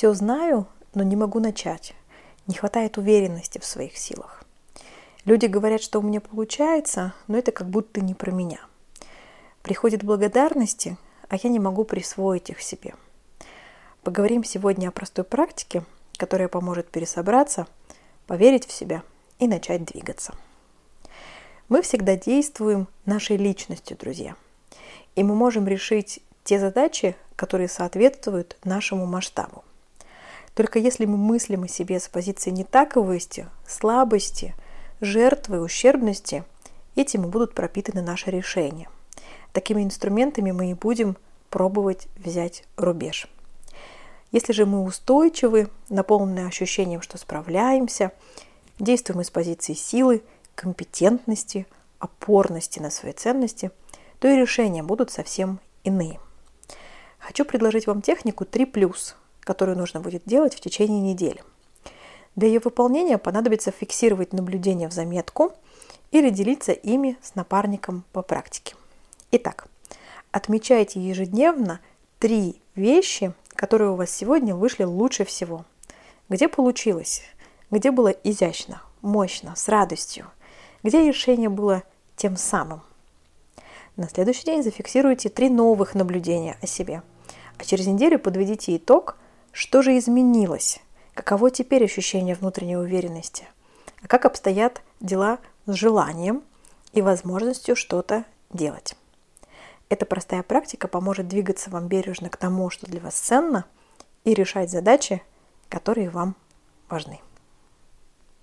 Все знаю, но не могу начать. Не хватает уверенности в своих силах. Люди говорят, что у меня получается, но это как будто не про меня. Приходят благодарности, а я не могу присвоить их себе. Поговорим сегодня о простой практике, которая поможет пересобраться, поверить в себя и начать двигаться. Мы всегда действуем нашей личностью, друзья. И мы можем решить те задачи, которые соответствуют нашему масштабу. Только если мы мыслим о себе с позиции нетаковости, слабости, жертвы, ущербности, этим и будут пропитаны наши решения. Такими инструментами мы и будем пробовать взять рубеж. Если же мы устойчивы, наполнены ощущением, что справляемся, действуем из позиции силы, компетентности, опорности на свои ценности, то и решения будут совсем иные. Хочу предложить вам технику 3+, которую нужно будет делать в течение недели. Для ее выполнения понадобится фиксировать наблюдения в заметку или делиться ими с напарником по практике. Итак, отмечайте ежедневно три вещи, которые у вас сегодня вышли лучше всего. Где получилось? Где было изящно, мощно, с радостью? Где решение было тем самым? На следующий день зафиксируйте три новых наблюдения о себе. А через неделю подведите итог, что же изменилось, каково теперь ощущение внутренней уверенности, а как обстоят дела с желанием и возможностью что-то делать. Эта простая практика поможет двигаться вам бережно к тому, что для вас ценно, и решать задачи, которые вам важны.